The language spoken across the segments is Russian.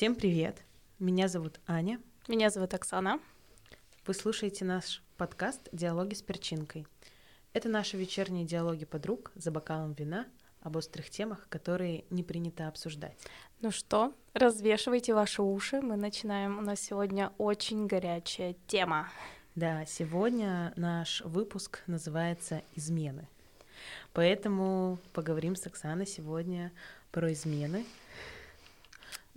Всем привет! Меня зовут Аня. Меня зовут Оксана. Вы слушаете наш подкаст «Диалоги с перчинкой». Это наши вечерние диалоги подруг за бокалом вина об острых темах, которые не принято обсуждать. Ну что, развешивайте ваши уши. Мы начинаем. У нас сегодня очень горячая тема. Да, сегодня наш выпуск называется «Измены». Поэтому поговорим с Оксаной сегодня про измены.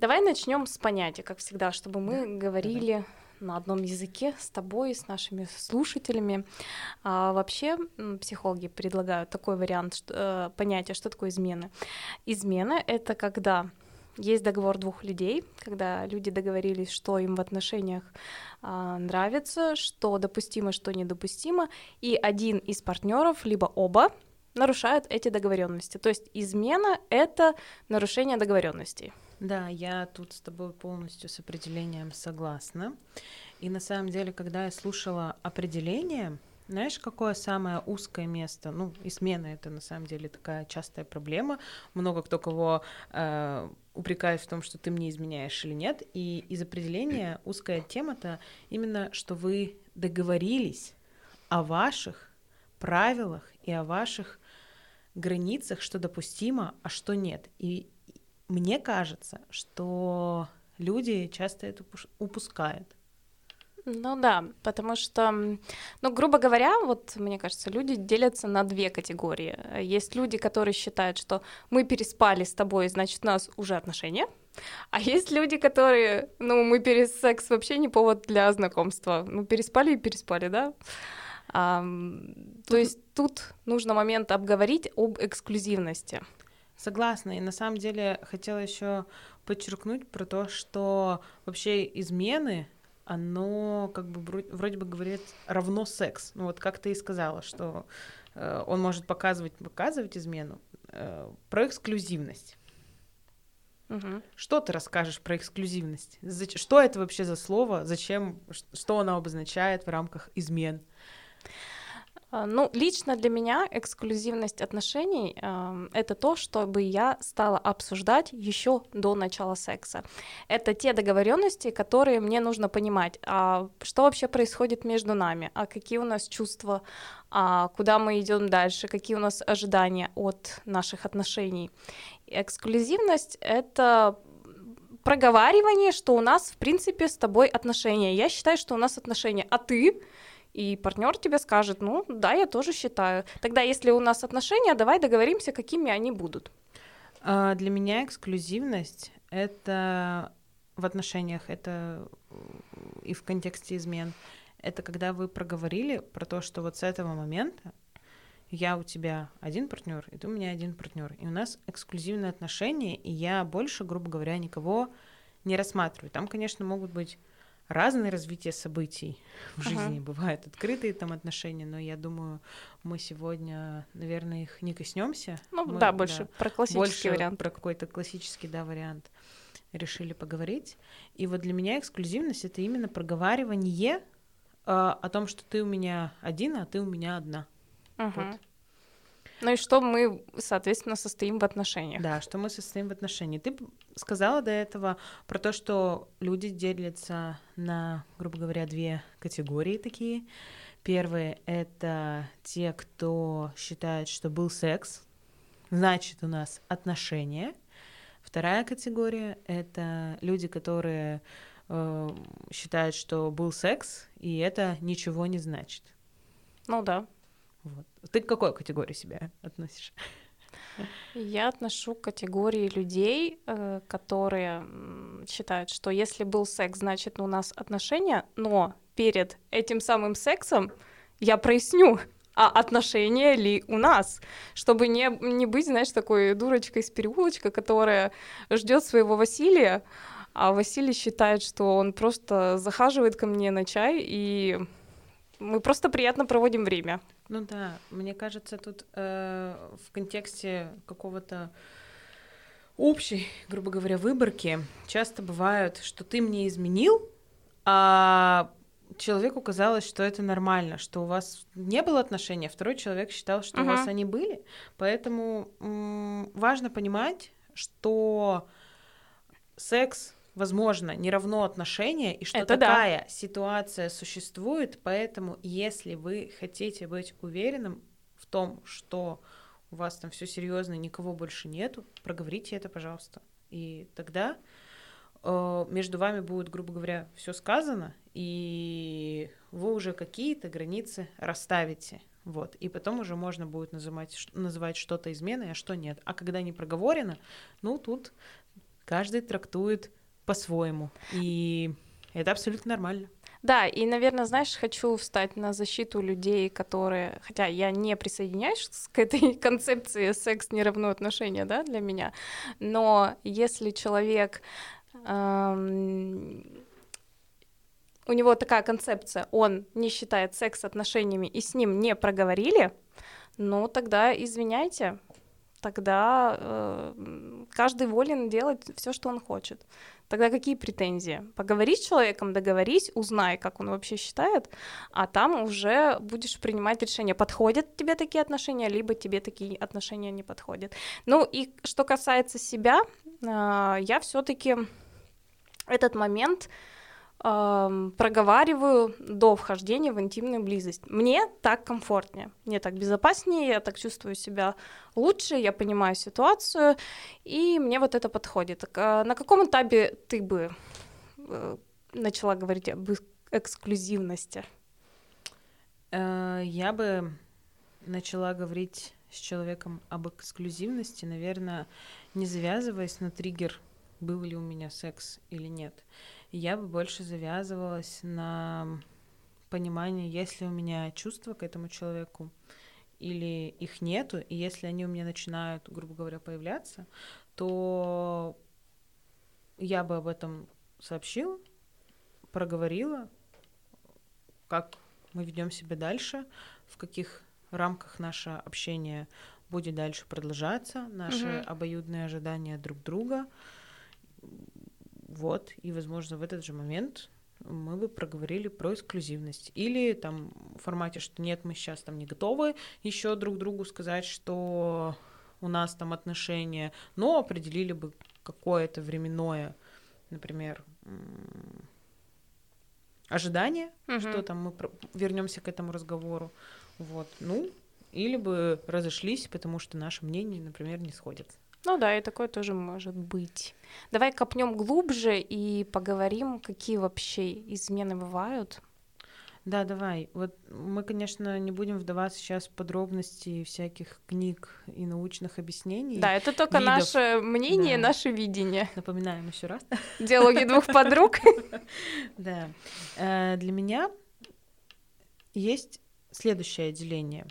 Давай начнем с понятия, как всегда, чтобы мы да, говорили давай. на одном языке с тобой, с нашими слушателями. А, вообще психологи предлагают такой вариант что, э, понятия, что такое измены. Измена — это когда есть договор двух людей, когда люди договорились, что им в отношениях а, нравится, что допустимо, что недопустимо, и один из партнеров, либо оба, нарушают эти договоренности. То есть измена это нарушение договоренностей. Да, я тут с тобой полностью с определением согласна. И на самом деле, когда я слушала определение, знаешь, какое самое узкое место? Ну, измена это на самом деле такая частая проблема. Много кто кого э, упрекает в том, что ты мне изменяешь или нет. И из определения узкая тема-то именно, что вы договорились о ваших правилах и о ваших границах, что допустимо, а что нет. И мне кажется, что люди часто это упускают. Ну да, потому что, ну, грубо говоря, вот мне кажется, люди делятся на две категории. Есть люди, которые считают, что мы переспали с тобой, значит, у нас уже отношения. А есть люди, которые, ну, мы перес секс вообще не повод для знакомства. Ну, переспали и переспали, да? А, то есть тут нужно момент обговорить об эксклюзивности. Согласна. И на самом деле хотела еще подчеркнуть про то, что вообще измены оно как бы вроде бы говорит равно секс. Ну вот как ты и сказала, что э, он может показывать, показывать измену э, про эксклюзивность. Угу. Что ты расскажешь про эксклюзивность? Что это вообще за слово? Зачем? Что оно обозначает в рамках измен? А, ну, лично для меня эксклюзивность отношений э, это то, чтобы я стала обсуждать еще до начала секса. Это те договоренности, которые мне нужно понимать. А что вообще происходит между нами? А какие у нас чувства? А куда мы идем дальше? Какие у нас ожидания от наших отношений? Эксклюзивность это проговаривание, что у нас, в принципе, с тобой отношения. Я считаю, что у нас отношения, а ты и партнер тебе скажет, ну да, я тоже считаю. Тогда, если у нас отношения, давай договоримся, какими они будут. А, для меня эксклюзивность это в отношениях, это и в контексте измен. Это когда вы проговорили про то, что вот с этого момента я у тебя один партнер, и ты у меня один партнер. И у нас эксклюзивные отношения, и я больше, грубо говоря, никого не рассматриваю. Там, конечно, могут быть разное развитие событий в жизни. Ага. Бывают открытые там отношения, но я думаю, мы сегодня, наверное, их не коснемся. Ну мы, да, больше да, про классический больше вариант. Про какой-то классический, да, вариант решили поговорить. И вот для меня эксклюзивность это именно проговаривание э, о том, что ты у меня один, а ты у меня одна. Ага. Вот. Ну и что мы, соответственно, состоим в отношениях. Да, что мы состоим в отношениях. Ты сказала до этого про то, что люди делятся на, грубо говоря, две категории такие. Первые — это те, кто считает, что был секс, значит, у нас отношения. Вторая категория — это люди, которые э, считают, что был секс, и это ничего не значит. Ну да. Вот. Ты к какой категории себя относишь? Я отношу к категории людей, э, которые считают, что если был секс, значит у нас отношения, но перед этим самым сексом я проясню, а отношения ли у нас, чтобы не, не быть, знаешь, такой дурочкой из переулочка, которая ждет своего Василия, а Василий считает, что он просто захаживает ко мне на чай, и мы просто приятно проводим время. Ну да, мне кажется, тут э, в контексте какого-то общей, грубо говоря, выборки часто бывает, что ты мне изменил, а человеку казалось, что это нормально, что у вас не было отношений, а второй человек считал, что uh-huh. у вас они были. Поэтому м- важно понимать, что секс возможно, не равно отношения, и что Это такая да. ситуация существует, поэтому если вы хотите быть уверенным в том, что у вас там все серьезно, никого больше нету, проговорите это, пожалуйста. И тогда э, между вами будет, грубо говоря, все сказано, и вы уже какие-то границы расставите. Вот. И потом уже можно будет называть, называть что-то изменой, а что нет. А когда не проговорено, ну, тут каждый трактует по-своему. И это абсолютно нормально. Да, и, наверное, знаешь, хочу встать на защиту людей, которые, хотя я не присоединяюсь к этой концепции секс не равно отношения, да, для меня, но если человек эм, у него такая концепция, он не считает секс отношениями и с ним не проговорили, ну тогда извиняйте, тогда э, каждый волен делать все, что он хочет. Тогда какие претензии? Поговори с человеком, договорись, узнай, как он вообще считает, а там уже будешь принимать решение, подходят тебе такие отношения, либо тебе такие отношения не подходят. Ну и что касается себя, э, я все-таки этот момент проговариваю до вхождения в интимную близость. Мне так комфортнее, мне так безопаснее, я так чувствую себя лучше, я понимаю ситуацию, и мне вот это подходит. А на каком этапе ты бы э, начала говорить об эксклюзивности? Э, я бы начала говорить с человеком об эксклюзивности, наверное, не завязываясь на триггер, был ли у меня секс или нет я бы больше завязывалась на понимание, есть ли у меня чувства к этому человеку или их нету, и если они у меня начинают, грубо говоря, появляться, то я бы об этом сообщила, проговорила, как мы ведем себя дальше, в каких рамках наше общение будет дальше продолжаться, наши mm-hmm. обоюдные ожидания друг друга, вот, и, возможно, в этот же момент мы бы проговорили про эксклюзивность. Или там в формате, что нет, мы сейчас там не готовы еще друг другу сказать, что у нас там отношения, но определили бы какое-то временное, например, ожидание, угу. что там мы вернемся к этому разговору. Вот, ну, или бы разошлись, потому что наши мнения, например, не сходятся. Ну да, и такое тоже может быть. Давай копнем глубже и поговорим, какие вообще измены бывают. Да, давай. Вот мы, конечно, не будем вдаваться сейчас в подробности всяких книг и научных объяснений. Да, это только видов. наше мнение, да. наше видение. Напоминаем еще раз. Диалоги двух подруг. Да. Э, для меня есть следующее отделение.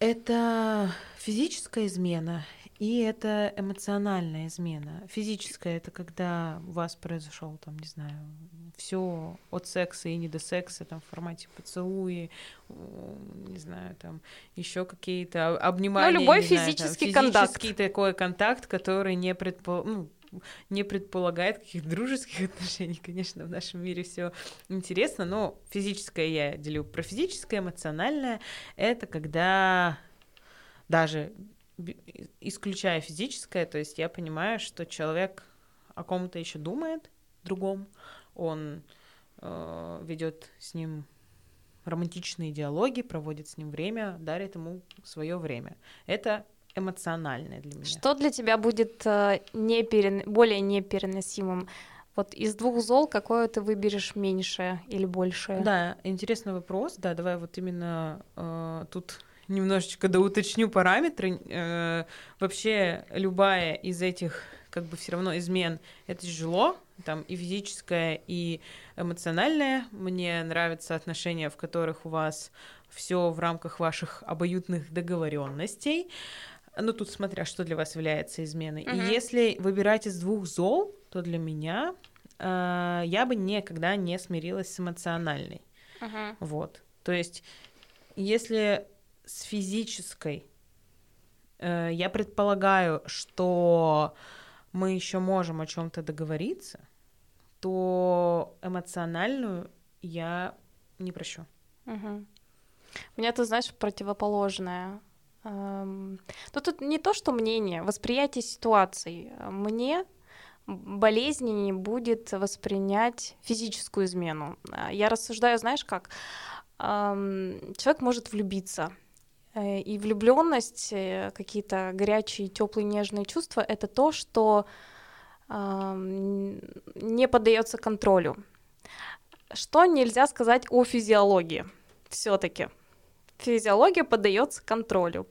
Это физическая измена и это эмоциональная измена. Физическая это когда у вас произошел, там, не знаю, все от секса и не до секса, там, в формате поцелуи, не знаю, там, еще какие-то обнимания. Ну, любой физический знаю, там, физический контакт. такой контакт, который не предпол... ну, не предполагает каких-то дружеских отношений. Конечно, в нашем мире все интересно, но физическое я делю про физическое, эмоциональное. Это когда даже исключая физическое, то есть я понимаю, что человек о ком-то еще думает, другом, он э, ведет с ним романтичные диалоги, проводит с ним время, дарит ему свое время. Это эмоциональное для меня. Что для тебя будет э, неперен... более непереносимым? Вот из двух зол какое ты выберешь меньшее или большее? Да, интересный вопрос. Да, давай вот именно э, тут немножечко доуточню параметры. Э, вообще любая из этих как бы все равно измен это тяжело, там и физическое, и эмоциональное. Мне нравятся отношения, в которых у вас все в рамках ваших обоюдных договоренностей. Ну, тут смотря, что для вас является изменой. Uh-huh. И если выбирать из двух зол, то для меня э, я бы никогда не смирилась с эмоциональной. Uh-huh. Вот. То есть, если с физической. Э, я предполагаю, что мы еще можем о чем-то договориться, то эмоциональную я не прощу. Угу. У меня, ты знаешь, противоположное. Эм, но тут не то, что мнение, восприятие ситуации. Мне болезненнее будет воспринять физическую измену. А, я рассуждаю, знаешь как? Человек может влюбиться, э, и влюбленность, э, какие-то горячие, теплые, нежные чувства это то, что не поддается контролю. Что нельзя сказать о физиологии? Все-таки физиология поддается контролю.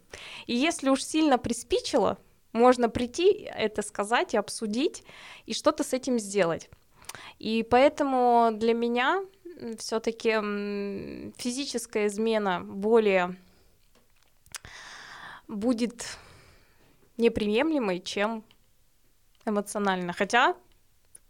И если уж сильно приспичило, можно прийти, это сказать и обсудить, и что-то с этим сделать. И поэтому для меня все-таки физическая измена более будет неприемлемой, чем эмоционально. Хотя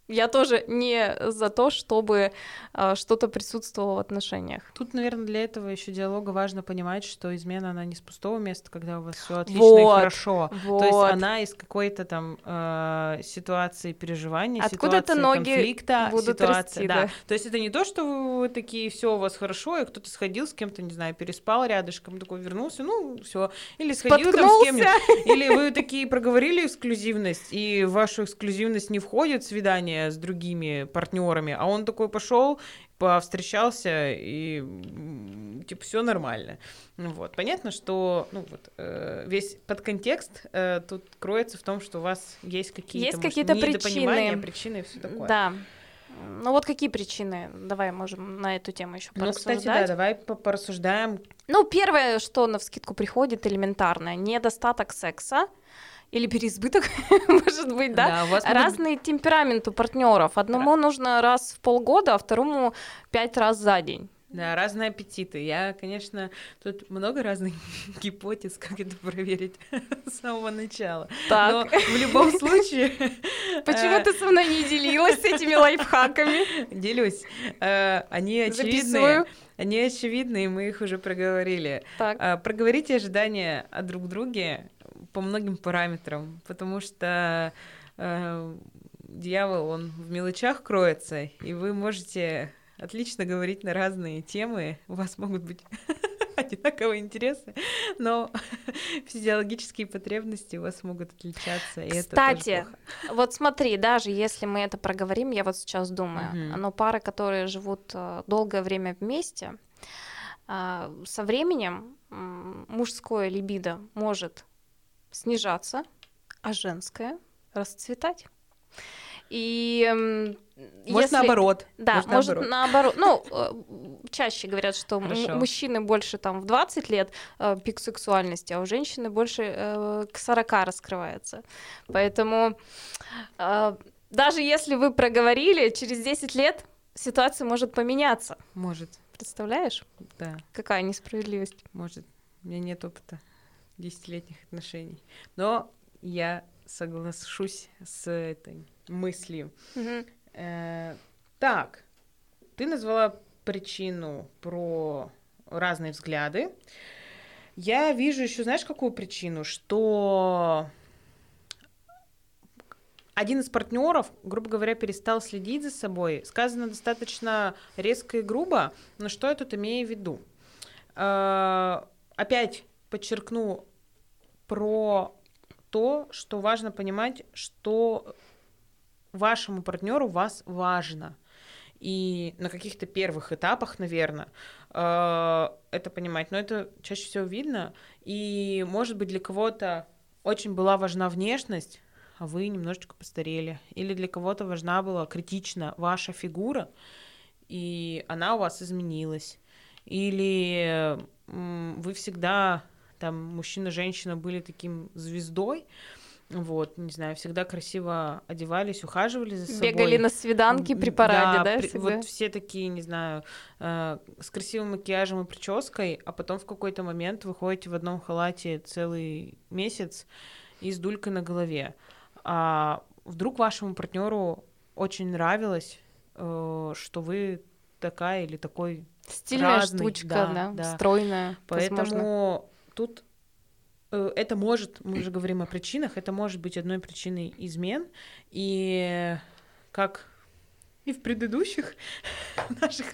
я тоже не за то, чтобы э, что-то присутствовало в отношениях. Тут, наверное, для этого еще диалога важно понимать, что измена она не с пустого места, когда у вас все отлично вот, и хорошо. Вот. То есть она из какой-то там э, ситуации переживания, Откуда-то ситуации ноги конфликта, будут ситуации, расти, да. да. То есть это не то, что вы, вы такие все у вас хорошо, и кто-то сходил с кем-то, не знаю, переспал рядышком, такой вернулся, ну все, или сходил там с кем-нибудь, или вы такие проговорили эксклюзивность, и в вашу эксклюзивность не входит свидание с другими партнерами, а он такой пошел, повстречался и типа все нормально. Вот, понятно, что ну вот э, весь подконтекст э, тут кроется в том, что у вас есть какие-то есть какие-то причины, причины и все такое. Да. Ну вот какие причины? Давай можем на эту тему еще Ну, кстати, да, давай порассуждаем. Ну, первое, что на вскидку приходит, элементарное, недостаток секса или переизбыток, может быть, да? да у вас Разный могут... темперамент у партнеров. Одному нужно раз в полгода, а второму пять раз за день. Да, разные аппетиты. Я, конечно, тут много разных гипотез, как это проверить с самого начала. Так. Но в любом случае... Почему э, ты со мной не делилась этими лайфхаками? Делюсь. Э, они очевидные. Они очевидны, и мы их уже проговорили. Так. Э, проговорите ожидания о друг друге по многим параметрам, потому что э, дьявол, он в мелочах кроется, и вы можете отлично говорить на разные темы, у вас могут быть одинаковые интересы, но физиологические потребности у вас могут отличаться. И Кстати, это вот смотри, даже если мы это проговорим, я вот сейчас думаю, uh-huh. но пары, которые живут э, долгое время вместе, э, со временем мужское либидо может снижаться, а женское расцветать. И может если... наоборот. Да, может, может наоборот. Ну, э, чаще говорят, что у мужчины больше там в 20 лет э, пик сексуальности, а у женщины больше э, к 40 раскрывается. Поэтому э, даже если вы проговорили, через 10 лет ситуация может поменяться. Может. Представляешь? Да. Какая несправедливость. Может. У меня нет опыта десятилетних отношений. Но я соглашусь с этой мыслью. Mm-hmm. Э, так, ты назвала причину про разные взгляды. Я вижу еще, знаешь, какую причину? Что один из партнеров, грубо говоря, перестал следить за собой. Сказано достаточно резко и грубо, но что я тут имею в виду? Э, опять подчеркну про то, что важно понимать, что вашему партнеру вас важно. И на каких-то первых этапах, наверное, э, это понимать. Но это чаще всего видно. И, может быть, для кого-то очень была важна внешность, а вы немножечко постарели. Или для кого-то важна была критично ваша фигура, и она у вас изменилась. Или вы всегда там мужчина-женщина были таким звездой, вот, не знаю, всегда красиво одевались, ухаживали за собой. Бегали на свиданки при параде, да? да при, вот все такие, не знаю, э, с красивым макияжем и прической, а потом в какой-то момент вы ходите в одном халате целый месяц и с дулькой на голове. А вдруг вашему партнеру очень нравилось, э, что вы такая или такой Стильная разный, штучка, да, да, да. стройная. Поэтому возможно тут э, это может, мы уже говорим о причинах, это может быть одной причиной измен, и как и в предыдущих наших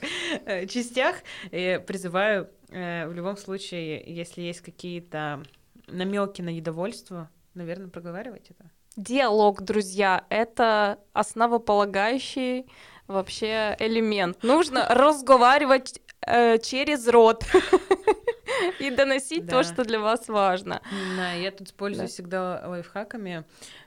э, частях я призываю э, в любом случае, если есть какие-то намеки на недовольство, наверное, проговаривать это. диалог, друзья, это основополагающий вообще элемент. Нужно разговаривать э, через рот и доносить Да. то, что для вас важно. Да, я тут пользуюсь Да. всегда лайфхаками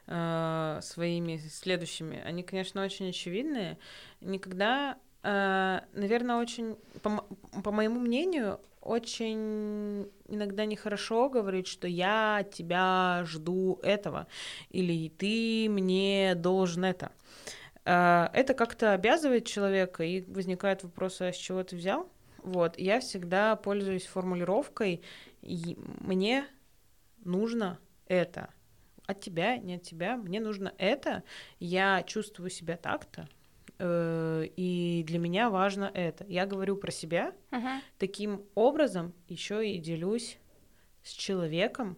э, своими следующими. Они, конечно, очень очевидные. Никогда, э, наверное, очень, по, по моему мнению, очень иногда нехорошо говорить, что я тебя жду этого, или ты мне должен это. Э, Это как-то обязывает человека, и возникает вопрос, а с чего ты взял? Вот, я всегда пользуюсь формулировкой «И «мне нужно это». От тебя, не от тебя, мне нужно это, я чувствую себя так-то, э, и для меня важно это. Я говорю про себя, Мгм. таким образом еще и делюсь с человеком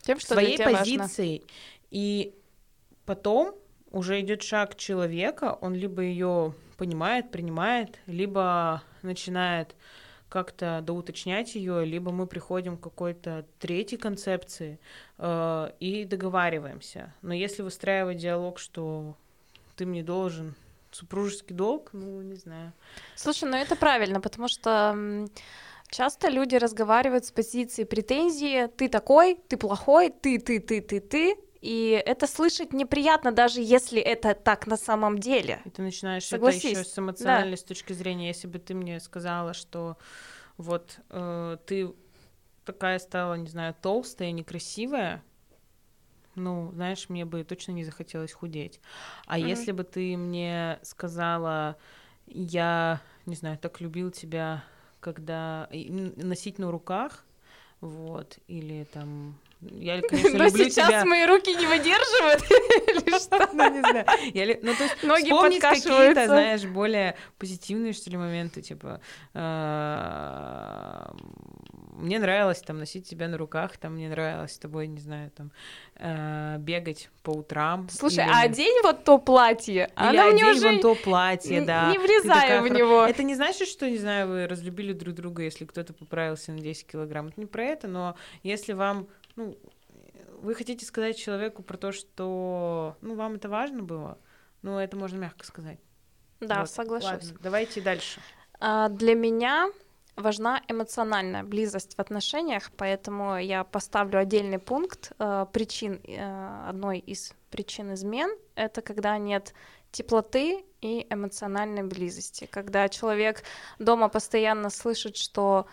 Тем, что своей тебя важно. позицией. И потом уже идет шаг человека, он либо ее понимает, принимает, либо начинает как-то доуточнять ее, либо мы приходим к какой-то третьей концепции э, и договариваемся. Но если выстраивать диалог, что ты мне должен супружеский долг, ну, не знаю. Слушай, ну это правильно, потому что часто люди разговаривают с позиции претензии «ты такой, ты плохой, ты, ты, ты, ты, ты», и это слышать неприятно, даже если это так на самом деле. И ты начинаешь Согласись, это еще с эмоциональной с точки зрения. Если бы ты мне сказала, что вот э, ты такая стала, не знаю, толстая, некрасивая, ну, знаешь, мне бы точно не захотелось худеть. А Мгм. если бы ты мне сказала, я, не знаю, так любил тебя, когда носить на руках, вот, или там, я, конечно, Но люблю сейчас тебя. мои руки не выдерживают или что? Ну, не знаю. Я Ну, то есть Ноги вспомнить какие-то, знаешь, более позитивные, что ли, моменты, типа, а, мне нравилось там носить тебя на руках, там мне нравилось с тобой, не знаю, там а, бегать по утрам. Слушай, или- а одень вот то платье, или она одень уже вон то платье, да. не влезаю в него. Это не значит, что, не знаю, вы разлюбили друг друга, если кто-то поправился на 10 килограмм. Это не про это, но если вам, ну, вы хотите сказать человеку про то, что, ну, вам это важно было, ну, это можно мягко сказать. Да, Вот. соглашусь. Ладно, давайте дальше. А, Для меня важна эмоциональная близость в отношениях, поэтому я поставлю отдельный пункт э, причин. э, Одной из причин измен — это когда нет теплоты и эмоциональной близости. Когда человек дома постоянно слышит, что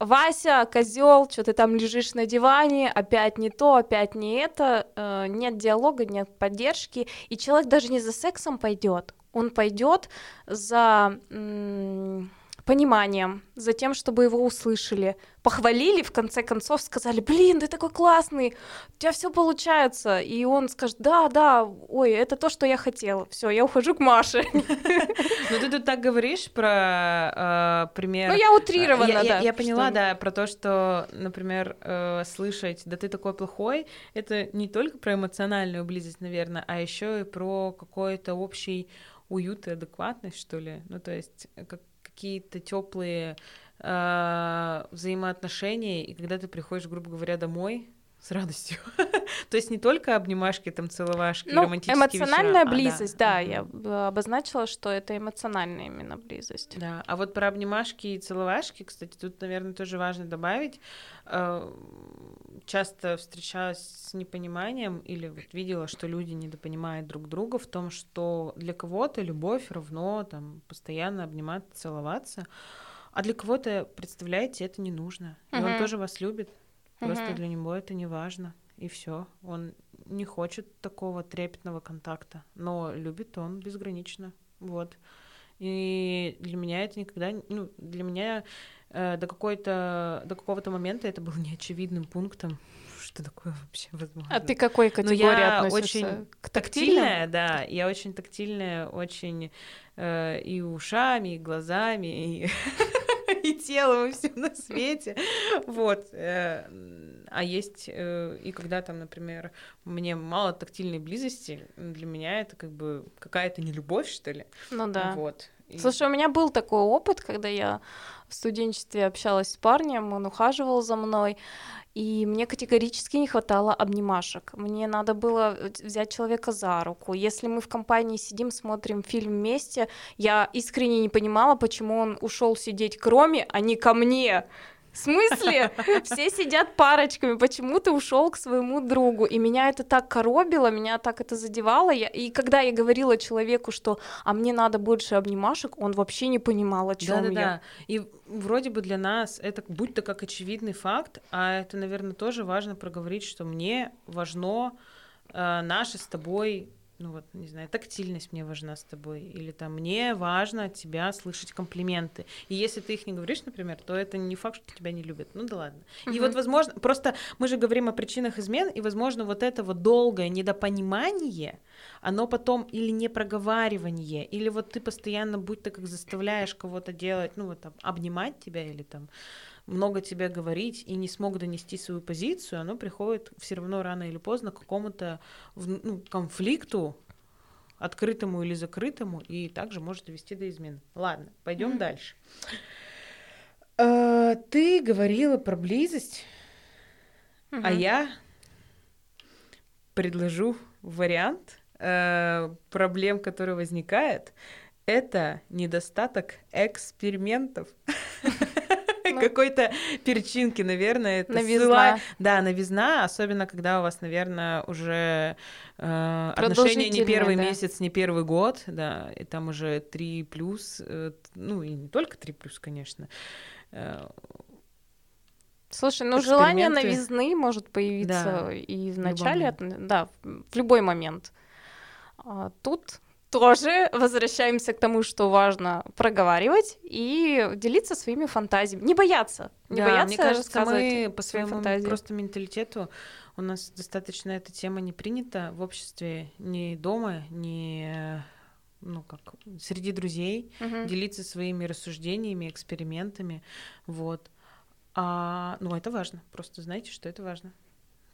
Вася, козел, что ты там лежишь на диване, опять не то, опять не это, э, нет диалога, нет поддержки, и человек даже не за сексом пойдет, он пойдет за м, пониманием, за тем, чтобы его услышали, похвалили, в конце концов сказали, блин, ты такой классный, у тебя все получается, и он скажет, да, да, ой, это то, что я хотела, все, я ухожу к Маше. Ну, ты тут так говоришь про э, пример... Ну, я утрированно, я, я- да. я поняла, да, про то, что, например, э, слышать, да ты такой плохой, это не только про эмоциональную близость, наверное, а еще и про какой-то общий уют и адекватность, что ли. Ну, то есть э, как какие-то теплые взаимоотношения, и когда ты приходишь, грубо говоря, домой с радостью. То есть не только обнимашки, там, целовашки, Ну, романтические эмоциональная вечера, а, близость, да, Мгм. я обозначила, что это эмоциональная именно близость. Да, а вот про обнимашки и целовашки, кстати, тут, наверное, тоже важно добавить. Э, Часто встречалась с непониманием или вот видела, что люди недопонимают друг друга в том, что для кого-то любовь равно там постоянно обниматься, целоваться, а для кого-то, представляете, это не нужно. И он Мгм. тоже вас любит, просто Мгм. для него это не важно. И все. Он не хочет такого трепетного контакта, но любит он безгранично. Вот. И для меня это никогда, ну, для меня э, до какой-то, до какого-то момента это было неочевидным пунктом, что такое вообще возможно. А ты какой Ну, категории я относишься? очень к тактильная, да, я очень тактильная, очень э, и ушами, и глазами, и, телом, и все на свете, вот. э, а есть э, и когда там, например, мне мало тактильной близости, для меня это как бы какая-то нелюбовь, что ли, Ну да. вот. И- Слушай, у меня был такой опыт, когда я в студенчестве общалась с парнем, он ухаживал за мной, и мне категорически не хватало обнимашек. Мне надо было э, взять человека за руку. Если мы в компании сидим, смотрим фильм вместе, я искренне не понимала, почему он ушел сидеть к Роме, а не ко мне. В смысле? Все сидят парочками, почему ты ушел к своему другу? И меня это так коробило, меня так это задевало. Я... И когда я говорила человеку, что а мне надо больше обнимашек, он вообще не понимал, о чем да, да, я. Да. И вроде бы для нас это будь-то как очевидный факт, а это, наверное, тоже важно проговорить, что мне важно э, наше с тобой ну вот, не знаю, тактильность мне важна с тобой, или там мне важно от тебя слышать комплименты. И если ты их не говоришь, например, то это не факт, что тебя не любят. Ну да ладно. Uh-huh. И вот, возможно, просто мы же говорим о причинах измен, и, возможно, вот это вот долгое недопонимание, оно потом или не проговаривание, или вот ты постоянно будь то как заставляешь кого-то делать, ну вот там, обнимать тебя или там много тебе говорить и не смог донести свою позицию, оно приходит все равно рано или поздно к какому-то ну, конфликту, открытому или закрытому, и также может довести до измен. Ладно, пойдем mm-hmm. дальше. А, ты говорила про близость, mm-hmm. а я предложу вариант э, проблем, которые возникают. Это недостаток экспериментов. Какой-то перчинки, наверное. Это новизна. Да, новизна, особенно когда у вас, наверное, уже э, отношения не первый да. месяц, не первый год, да, и там уже три плюс, э, ну и не только три плюс, конечно. Э, Слушай, ну желание новизны может появиться да, и в начале, да, в любой момент. А тут тоже возвращаемся к тому, что важно проговаривать и делиться своими фантазиями. Не бояться. Не да, бояться мне кажется, мы по своему фантазии. просто менталитету у нас достаточно эта тема не принята в обществе, ни дома, ни ну как среди друзей угу. делиться своими рассуждениями, экспериментами, вот. А, ну это важно. Просто знайте, что это важно.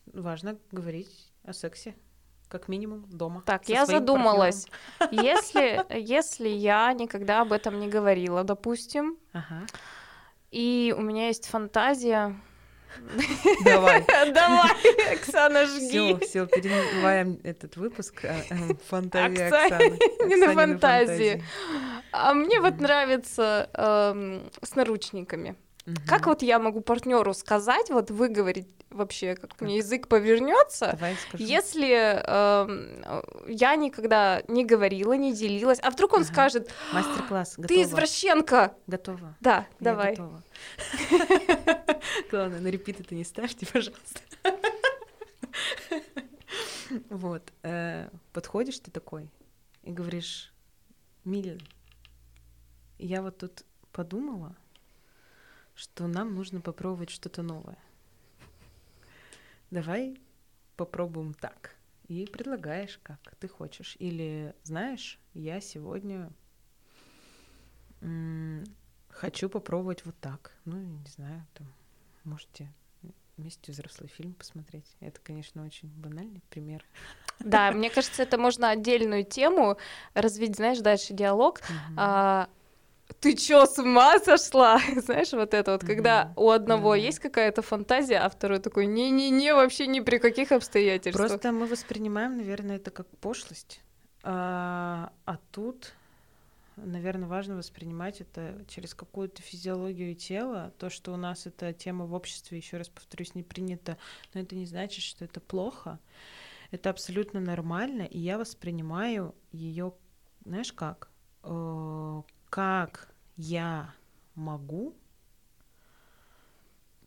Важно говорить о сексе как минимум дома. Так, я задумалась. Если, если я никогда об этом не говорила, допустим, ага. и у меня есть фантазия. Давай. Давай, Оксана, жги. Все, все, перебиваем этот выпуск. А, э, фантазия Оксаны. Не на фантазии. А мне вот нравится эм, с наручниками. Угу. Как вот я могу партнеру сказать, вот выговорить вообще, как, как? мне язык повернется, если э, я никогда не говорила, не делилась, а вдруг он ага. скажет, мастер-класс, ты извращенка, готова, да, я давай, готова. Главное, на репит это не ставьте, пожалуйста. Вот, э, подходишь ты такой и говоришь, Милин, я вот тут подумала, что нам нужно попробовать что-то новое. Давай попробуем так. И предлагаешь, как ты хочешь. Или, знаешь, я сегодня хочу попробовать вот так. Ну, не знаю, там, можете вместе взрослый фильм посмотреть. Это, конечно, очень банальный пример. Да, мне кажется, это можно отдельную тему развить, знаешь, дальше диалог. Uh-huh. А, ты чё, с ума сошла? Знаешь, вот это вот, когда у одного есть какая-то фантазия, а второй такой, не-не-не, вообще ни при каких обстоятельствах. Просто мы воспринимаем, наверное, это как пошлость, а, а тут, наверное, важно воспринимать это через какую-то физиологию тела, то, что у нас эта тема в обществе, еще раз повторюсь, не принята, но это не значит, что это плохо. Это абсолютно нормально, и я воспринимаю ее, знаешь как, э, как я могу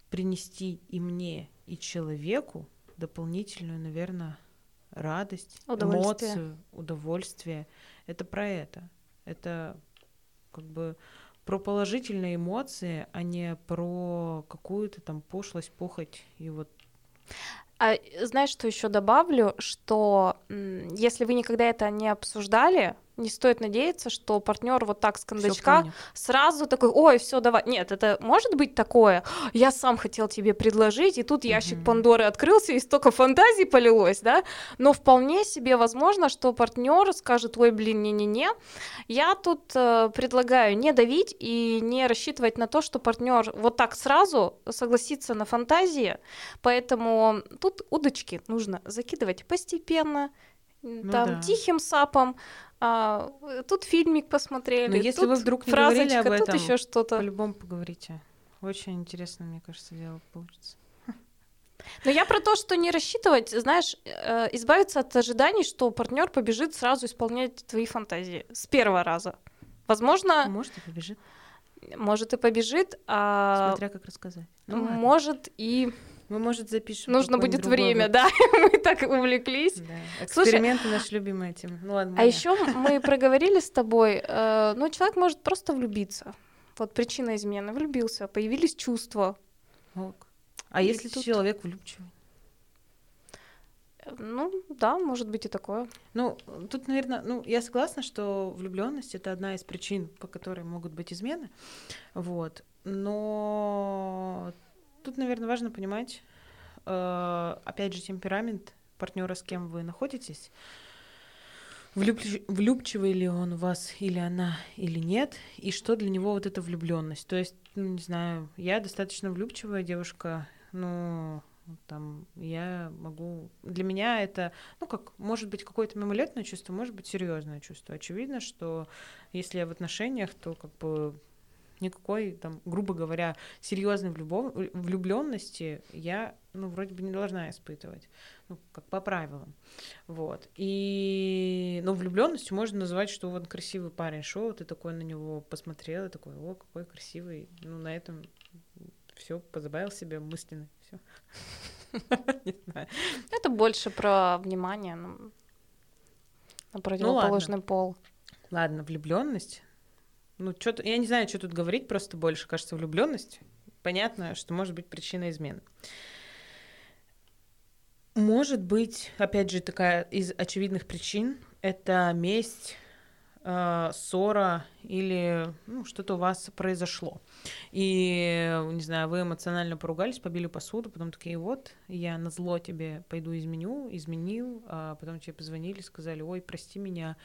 принести и мне, и человеку дополнительную, наверное, радость, удовольствие. эмоцию, удовольствие. Это про это. Это как бы про положительные эмоции, а не про какую-то там пошлость, похоть и вот. А знаешь, что еще добавлю, что если вы никогда это не обсуждали, не стоит надеяться, что партнер вот так с кондачка сразу такой, ой, все, давай. Нет, это может быть такое. Я сам хотел тебе предложить, и тут ящик mm-hmm. Пандоры открылся, и столько фантазий полилось, да. Но вполне себе возможно, что партнер скажет, ой, блин, не-не-не. Я тут э, предлагаю не давить и не рассчитывать на то, что партнер вот так сразу согласится на фантазии. Поэтому тут удочки нужно закидывать постепенно, ну, там да. тихим сапом, а, тут фильмик посмотрели. Но если тут вы вдруг не говорили об этом, тут еще что-то. По-любому поговорите. Очень интересно, мне кажется, дело получится. Но я про то, что не рассчитывать, знаешь, э, избавиться от ожиданий, что партнер побежит сразу исполнять твои фантазии с первого раза. Возможно. Может и побежит. Может и побежит, а. Смотря как рассказать. Ну, может и мы, может, запишем. Нужно будет время, да. мы так увлеклись. Да. Эксперименты Слушай, наша любимая тема. Ну ладно. А еще мы проговорили с тобой, э, ну, человек может просто влюбиться. Вот причина измены. Влюбился, появились чувства. Ок. А и если тут... человек влюбчивый? Ну, да, может быть и такое. Ну, тут, наверное, ну, я согласна, что влюбленность это одна из причин, по которой могут быть измены. Вот. Но Тут, наверное, важно понимать, э, опять же, темперамент партнера, с кем вы находитесь. Влюб... Влюбчивый ли он у вас или она или нет, и что для него вот эта влюбленность. То есть, ну, не знаю, я достаточно влюбчивая девушка, ну, там, я могу... Для меня это, ну, как, может быть, какое-то мимолетное чувство, может быть, серьезное чувство. Очевидно, что если я в отношениях, то как бы никакой, там, грубо говоря, серьезной влюбленности я, ну, вроде бы не должна испытывать, ну, как по правилам, вот. И, ну, влюбленностью можно назвать, что вот красивый парень шел, ты такой на него посмотрел, и такой, о, какой красивый, ну, на этом все позабавил себя мысленно, все. Это больше про внимание на ну, противоположный пол. Ладно, влюбленность ну, что-то, я не знаю, что тут говорить, просто больше, кажется, влюбленность. Понятно, что может быть причина измены. Может быть, опять же, такая из очевидных причин это месть, э, ссора или ну, что-то у вас произошло. И, не знаю, вы эмоционально поругались, побили посуду, потом такие, вот, я на зло тебе пойду изменю, изменил, а потом тебе позвонили, сказали, ой, прости меня,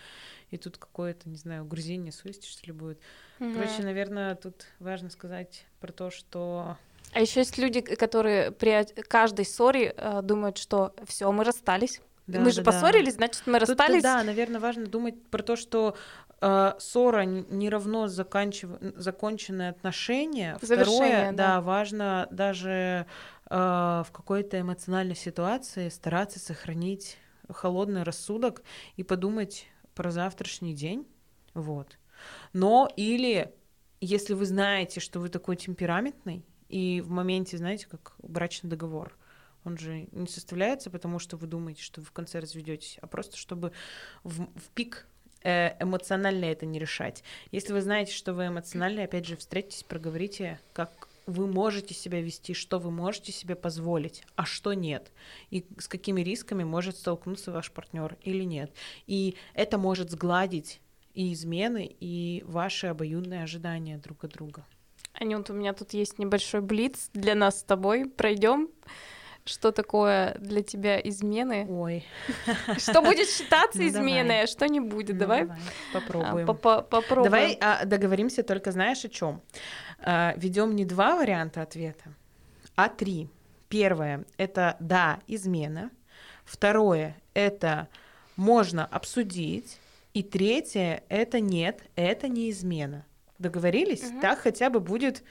и тут какое-то, не знаю, угрызение совести, что ли, будет. Mm-hmm. Короче, наверное, тут важно сказать про то, что а еще есть люди, которые при каждой ссоре э, думают, что все, мы расстались. Да, мы же да, поссорились, да. значит, мы Тут, расстались. Да, наверное, важно думать про то, что э, ссора не равно заканчив... законченные отношения. Второе, да. да, важно даже э, в какой-то эмоциональной ситуации стараться сохранить холодный рассудок и подумать про завтрашний день. Вот. Но или если вы знаете, что вы такой темпераментный, и в моменте, знаете, как брачный договор, он же не составляется, потому что вы думаете, что вы в конце разведетесь, а просто чтобы в, в пик э, эмоционально это не решать. Если вы знаете, что вы эмоционально, опять же, встретитесь, проговорите, как вы можете себя вести, что вы можете себе позволить, а что нет, и с какими рисками может столкнуться ваш партнер или нет. И это может сгладить и измены, и ваши обоюдные ожидания друг от друга. Анют, у меня тут есть небольшой блиц для нас с тобой. Пройдем. Что такое для тебя измены? Ой. Что будет считаться ну, изменой, а что не будет? Ну, давай. Попробуем. А, попробуем. Давай а, договоримся только, знаешь, о чем? А, Ведем не два варианта ответа, а три. Первое — это «да, измена». Второе — это «можно обсудить». И третье — это «нет, это не измена». Договорились? Угу. Так хотя бы будет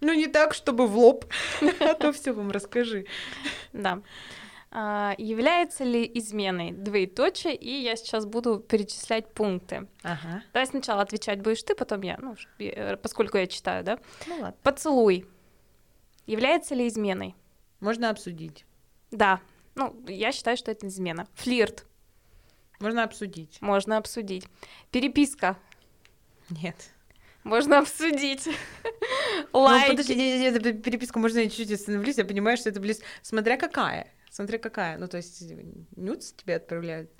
ну, не так, чтобы в лоб, а то все вам расскажи. Да. А, является ли изменой двоеточие, и я сейчас буду перечислять пункты. Ага. Давай сначала отвечать будешь ты, потом я, ну, э, поскольку я читаю, да? Ну ладно. Поцелуй. Является ли изменой? Можно обсудить. Да. Ну, я считаю, что это измена. Флирт. Можно обсудить. Можно обсудить. Переписка. Нет. Можно обсудить. Лайки. Ну, подожди, переписку можно я чуть-чуть остановлюсь, я понимаю, что это близ... Смотря какая. Смотря какая. Ну, то есть, нюц тебе отправляют.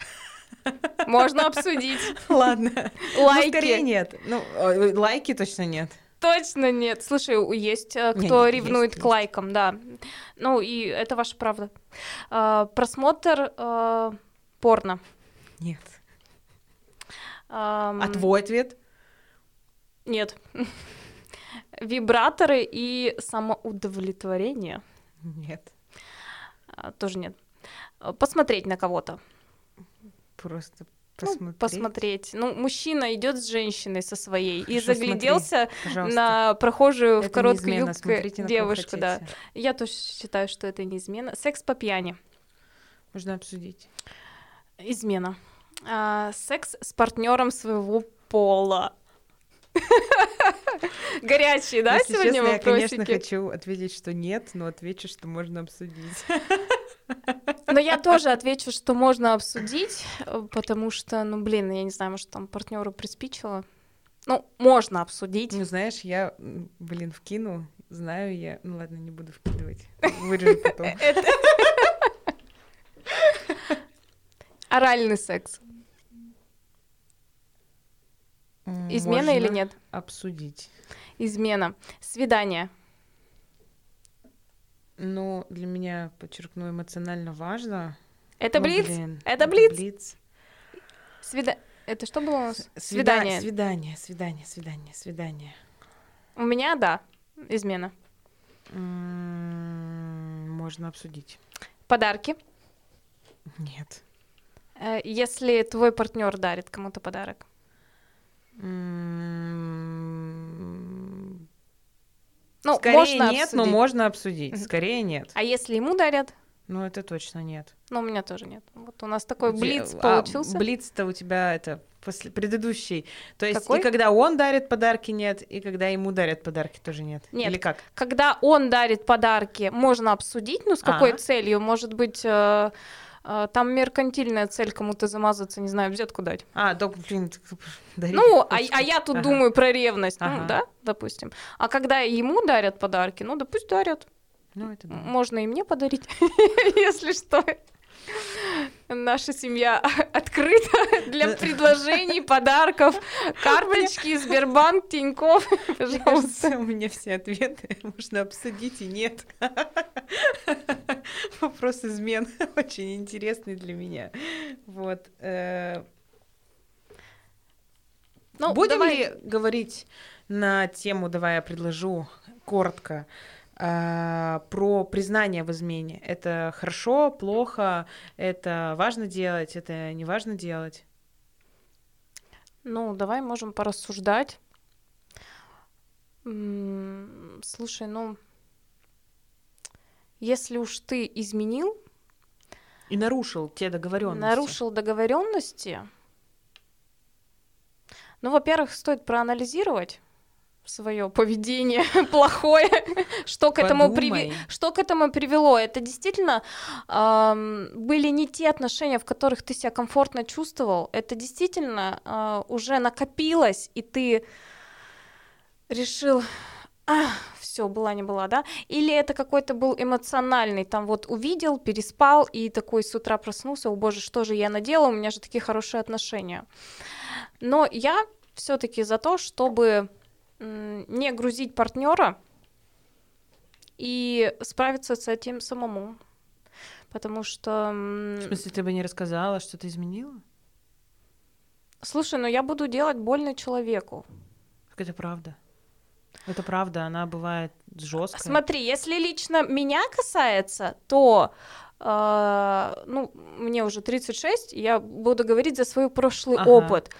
Можно обсудить. Ладно. Лайки. Ну, скорее нет. Ну, э, лайки точно нет. Точно нет. Слушай, есть э, кто нет, ревнует есть, к лайкам, да. Ну, и это ваша правда. А, Просмотр э, порно. Нет. Ам, А твой ответ? Нет. Вибраторы и самоудовлетворение Нет. а, тоже нет. Посмотреть на кого-то. Просто Ну, посмотреть. посмотреть. Ну, мужчина идет с женщиной со своей и Хорошо, загляделся Пожалуйста. на прохожую в Это не короткой юбке девушку, да. Я тоже считаю, что это не измена. Секс по пьяни. Можно обсудить. Измена. А, секс с партнером своего пола. Горячие, да, Если сегодня честно, я, конечно, вопросики? хочу ответить, что нет, но отвечу, что можно обсудить. Но я тоже отвечу, что можно обсудить, э, потому что, ну, блин, я не знаю, может, там партнеру приспичило. Ну, можно обсудить. Ну, знаешь, я, блин, вкину, знаю я. Ну ладно, не буду вкидывать. Вырежу потом. Оральный секс. Измена или можно нет? Обсудить. Измена. Свидание. Ну, для меня, подчеркну, эмоционально важно. Это Ну, блиц? блин, Это блиц? блиц. Свида... Это что было у нас? Свида- Свидание. Свидание, свидание, свидание, свидание. У меня, да, измена. Можно обсудить. Подарки. Нет. Э, Если твой партнер дарит кому-то подарок. Ну, Скорее можно нет, но обсудить. можно обсудить. Скорее нет. А если ему дарят? Ну, это точно нет. Ну, у меня тоже нет. Вот у нас такой блиц а, получился. Блиц-то у тебя это после предыдущий. То есть Какой? и когда он дарит подарки, нет, и когда ему дарят подарки, тоже нет. Нет. Или как? Когда он дарит подарки, можно обсудить, ну, с какой А. целью. Может быть, э, там меркантильная цель кому-то замазаться, не знаю, взятку дать. А, да, блин, дарить Ну, а, а я тут Ага. думаю про ревность, ну, Ага. да, допустим. А когда ему дарят подарки, ну, да пусть дарят. Ну, это да. Можно и мне подарить, если что. Наша семья открыта для предложений, подарков, карточки, Сбербанк, Тинькофф, Мне пожалуйста. у меня все ответы можно обсудить и нет. Вопрос измен очень интересный для меня. Вот. э, Ну, Будем давай. ли говорить на тему, давай я предложу коротко, а, про признание в измене? Это хорошо, плохо, это важно делать, это не важно делать? Ну, давай можем порассуждать. Слушай, ну, если уж ты изменил, И нарушил те договоренности. нарушил договоренности, ну, во-первых, стоит проанализировать свое поведение плохое, что к этому приви- что к этому привело. Это действительно были не те отношения, в которых ты себя комфортно чувствовал. Это действительно а, уже накопилось, и ты решил, все, была не была, да? Или это какой-то был эмоциональный, там вот увидел, переспал и такой с утра проснулся, о боже, что же я наделал, у меня же такие хорошие отношения. Но я все-таки за то, чтобы не грузить партнера и справиться с этим самому. Потому что, В смысле, ты бы не рассказала, что ты изменила? слушай, ну я буду делать больно человеку. Так это правда. Это правда, она бывает жесткая. Смотри, если лично меня касается, то э, ну, мне уже 36, я буду говорить за свой прошлый Ага. опыт.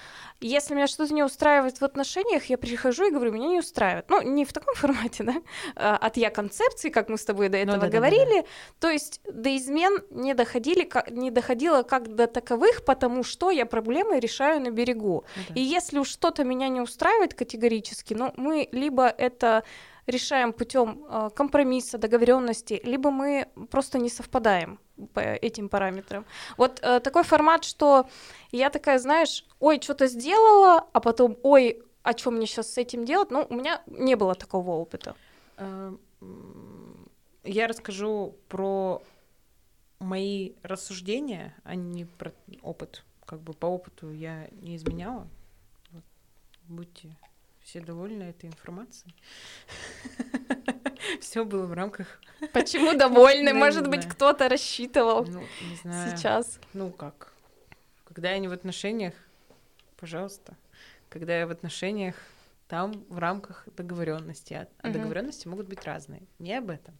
Если меня что-то не устраивает в отношениях, я прихожу и говорю, меня не устраивает. Ну, не в таком формате, да, а, от я концепции, как мы с тобой до этого Ну да-да-да-да. говорили. То есть до измен не, доходили, не доходило как до таковых, потому что я проблемы решаю на берегу. Ну да. И если уж что-то меня не устраивает категорически, ну, мы либо это решаем путем э, компромисса, договоренности, либо мы просто не совпадаем по этим параметрам. Вот э, такой формат, что я такая, знаешь, ой, что-то сделала, а потом, ой, а что мне сейчас с этим делать? Ну, у меня не было такого опыта. А, м, Я расскажу про мои рассуждения, а не про опыт как бы по опыту я не изменяла. Вот. Будьте все довольны этой информацией. Все было в рамках. Почему довольны? Может быть, кто-то рассчитывал ну, не знаю. сейчас. Ну как? Когда я не в отношениях, пожалуйста. Когда я в отношениях, там в рамках договоренности. А, а договоренности могут быть разные. Не об этом.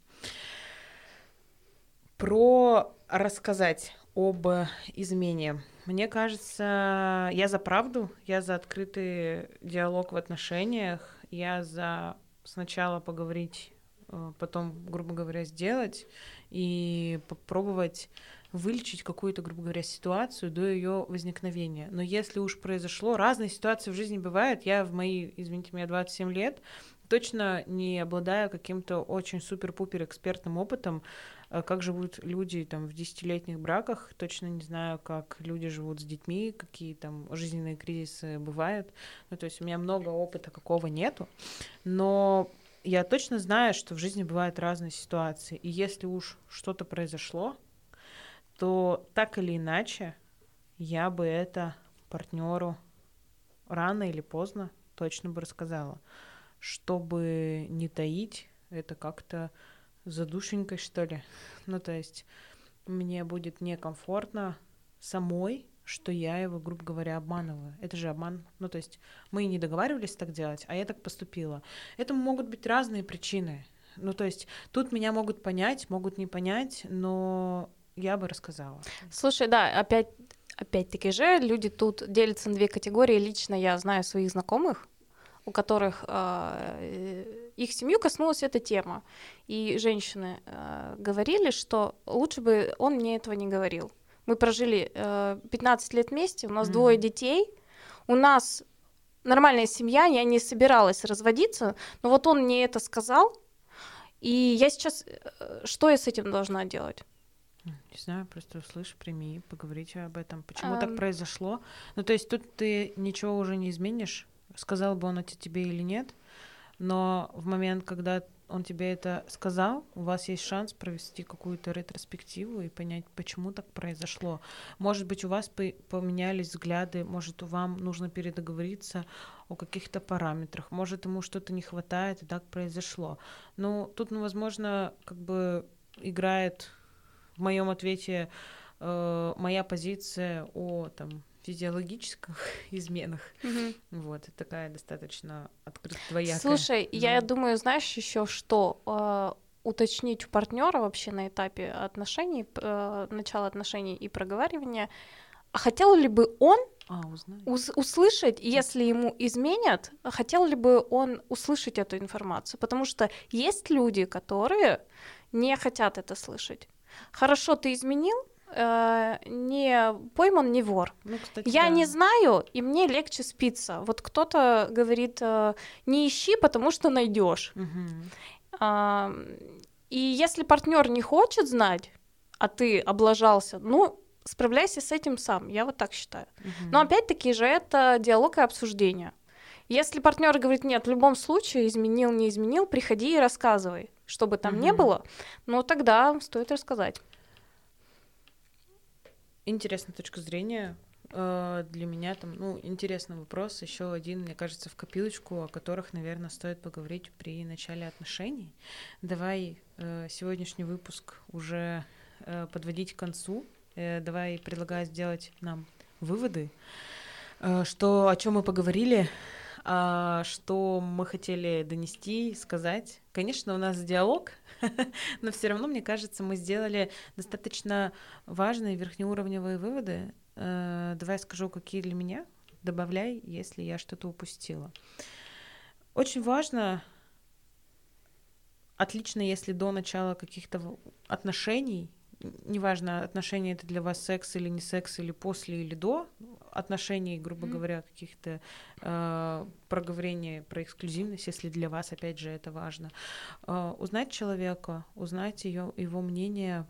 Про рассказать об измене. Мне кажется, я за правду, я за открытый диалог в отношениях, я за сначала поговорить, э, потом, грубо говоря, сделать и попробовать вылечить какую-то, грубо говоря, ситуацию до ее возникновения. Но если уж произошло, разные ситуации в жизни бывают. Я в мои, извините меня, 27 лет точно не обладаю каким-то очень супер-пупер экспертным опытом, как живут люди там в десятилетних браках, точно не знаю, как люди живут с детьми, какие там жизненные кризисы бывают. Ну, то есть у меня много опыта какого нету, но я точно знаю, что в жизни бывают разные ситуации. И если уж что-то произошло, то так или иначе я бы это партнеру рано или поздно точно бы рассказала, чтобы не таить это как-то задушенькой, что ли. Ну, то есть мне будет некомфортно самой, что я его, грубо говоря, обманываю. Это же обман. Ну, то есть мы не договаривались так делать, а я так поступила. Этому могут быть разные причины. Ну, то есть тут меня могут понять, могут не понять, но я бы рассказала. Слушай, да, опять опять-таки же люди тут делятся на две категории. Лично я знаю своих знакомых, у которых э, их семью коснулась эта тема. И женщины э, говорили, что лучше бы он мне этого не говорил. Мы прожили э, 15 лет вместе, у нас mm-hmm. двое детей, у нас нормальная семья, я не собиралась разводиться, но вот он мне это сказал, и я сейчас, э, что я с этим должна делать? Не знаю, просто услышь, прими, поговорите об этом. Почему um... так произошло? Ну, то есть тут ты ничего уже не изменишь, сказал бы он это тебе или нет, но в момент, когда он тебе это сказал, у вас есть шанс провести какую-то ретроспективу и понять, почему так произошло. Может быть, у вас поменялись взгляды, может, вам нужно передоговориться о каких-то параметрах, может, ему что-то не хватает, и так произошло. Ну, тут, ну, возможно, как бы играет в моем ответе э, моя позиция о там физиологических изменах. Mm-hmm. Вот, такая достаточно открытая двоякая. Слушай, Но... я думаю, знаешь еще что? Э, уточнить у партнера вообще на этапе отношений, э, начала отношений и проговаривания, а хотел ли бы он а, ус- услышать, если ему изменят, хотел ли бы он услышать эту информацию? Потому что есть люди, которые не хотят это слышать. Хорошо, ты изменил, э, не пойман, не вор. Ну, кстати, я да. не знаю, и мне легче спиться. Вот кто-то говорит, э, не ищи, потому что найдешь. Угу. А, и если партнер не хочет знать, а ты облажался, ну справляйся с этим сам. Я вот так считаю. Угу. Но опять-таки же это диалог и обсуждение. Если партнер говорит, нет, в любом случае, изменил, не изменил, приходи и рассказывай что бы там mm-hmm. ни было, но тогда стоит рассказать. Интересная точка зрения. Э, для меня там, ну, интересный вопрос. Еще один, мне кажется, в копилочку, о которых, наверное, стоит поговорить при начале отношений. Давай э, сегодняшний выпуск уже э, подводить к концу. Давай предлагаю сделать нам выводы, что о чем мы поговорили, а, что мы хотели донести, сказать. Конечно, у нас диалог, но все равно, мне кажется, мы сделали достаточно важные верхнеуровневые выводы. А, давай скажу, какие для меня. Добавляй, если я что-то упустила. Очень важно, отлично, если до начала каких-то отношений неважно, отношения это для вас секс или не секс, или после, или до отношений, грубо mm-hmm. говоря, каких-то э, проговорения про эксклюзивность, если для вас, опять же, это важно. Э, узнать человека, узнать ее, его мнение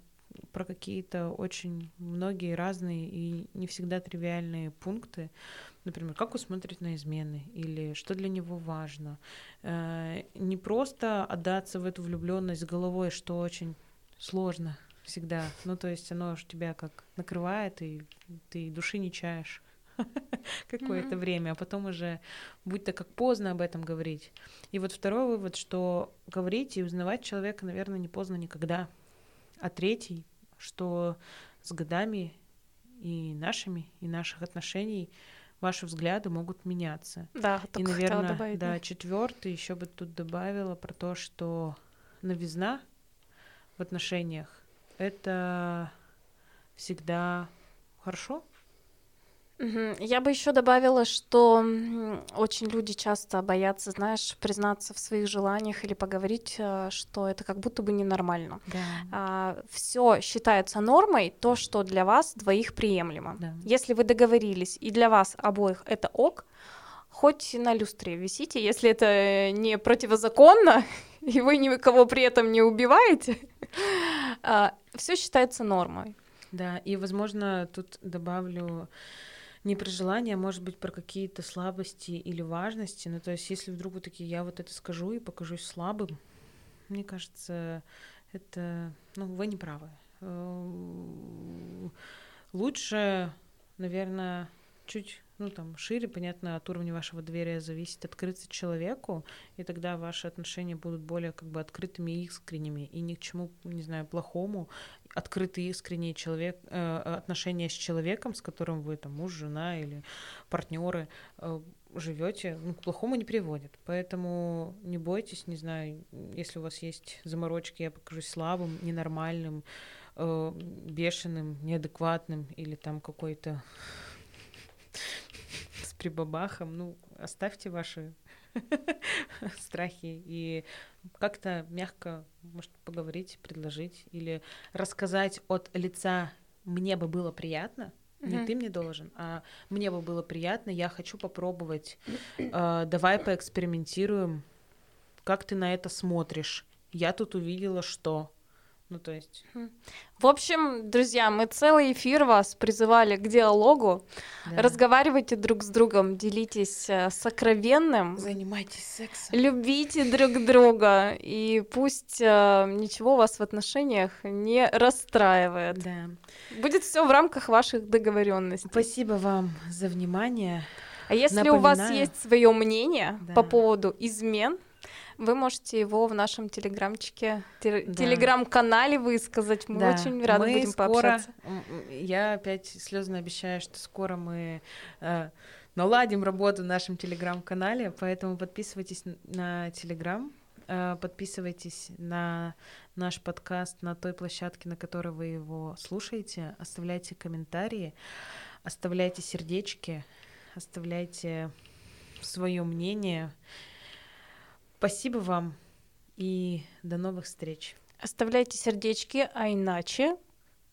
про какие-то очень многие разные и не всегда тривиальные пункты, например, как он смотрит на измены или что для него важно. Э, не просто отдаться в эту влюбленность головой, что очень сложно всегда. Ну, то есть оно же тебя как накрывает, и ты души не чаешь какое-то время, а потом уже будь-то как поздно об этом говорить. И вот второй вывод, что говорить и узнавать человека, наверное, не поздно никогда. А третий, что с годами и нашими, и наших отношений ваши взгляды могут меняться. Да, и, наверное, добавить, да, четвертый еще бы тут добавила про то, что новизна в отношениях это всегда хорошо, я бы еще добавила, что очень люди часто боятся, знаешь, признаться в своих желаниях или поговорить, э, что это как будто бы ненормально. Да. А, все считается нормой, то, что для вас двоих приемлемо. Да. Если вы договорились и для вас обоих это ок, хоть на люстре висите, если это не противозаконно и вы никого при этом не убиваете, все считается нормой. Да, и, возможно, тут добавлю не про желание, а может быть про какие-то слабости или важности. Ну, то есть, если вдруг вот такие, я вот это скажу и покажусь слабым, мне кажется, это, ну, вы не правы. Э, лучше, наверное, чуть ну, там, шире, понятно, от уровня вашего доверия зависит открыться человеку, и тогда ваши отношения будут более как бы открытыми и искренними, и ни к чему, не знаю, плохому, открытые искренние человек, э, отношения с человеком, с которым вы там муж, жена или партнеры э, живете, ну, к плохому не приводит. Поэтому не бойтесь, не знаю, если у вас есть заморочки, я покажусь слабым, ненормальным, э, бешеным, неадекватным или там какой-то прибабахом, ну, оставьте ваши страхи и как-то мягко, может, поговорить, предложить или рассказать от лица «мне бы было приятно», не mm-hmm. ты мне должен, а мне бы было приятно, я хочу попробовать, э, давай поэкспериментируем, как ты на это смотришь. Я тут увидела, что ну, то есть... В общем, друзья, мы целый эфир вас призывали к диалогу. Да. Разговаривайте друг с другом, делитесь э, сокровенным. Занимайтесь сексом. Любите друг друга. И пусть э, ничего вас в отношениях не расстраивает. Да. Будет все в рамках ваших договоренностей. Спасибо вам за внимание. А если Напоминаю... у вас есть свое мнение да. по поводу измен, вы можете его в нашем телеграмчике, да. телеграм-канале высказать. Мы да. очень рады мы будем скоро, пообщаться. Я опять слезно обещаю, что скоро мы э, наладим работу в нашем телеграм-канале, поэтому подписывайтесь на телеграм, э, подписывайтесь на наш подкаст на той площадке, на которой вы его слушаете, оставляйте комментарии, оставляйте сердечки, оставляйте свое мнение. Спасибо вам и до новых встреч. Оставляйте сердечки, а иначе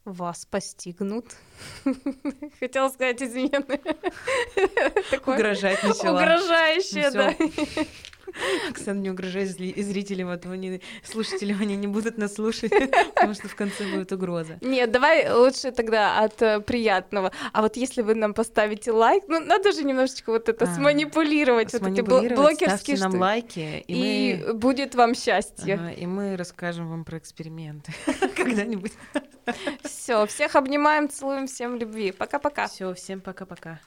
вас постигнут. Хотела сказать измены. Угрожать начала. Угрожающее, ну да. Оксана, не угрожай зрителям, а то они, слушателям они не будут нас слушать, потому что в конце будет угроза. Нет, давай лучше тогда от э, приятного. А вот если вы нам поставите лайк, ну надо же немножечко вот это а, сманипулировать, вот эти блогерские нам лайки, и, будет вам счастье. и мы расскажем вам про эксперименты когда-нибудь. Все, всех обнимаем, целуем, всем любви. Пока-пока. Все, всем пока-пока.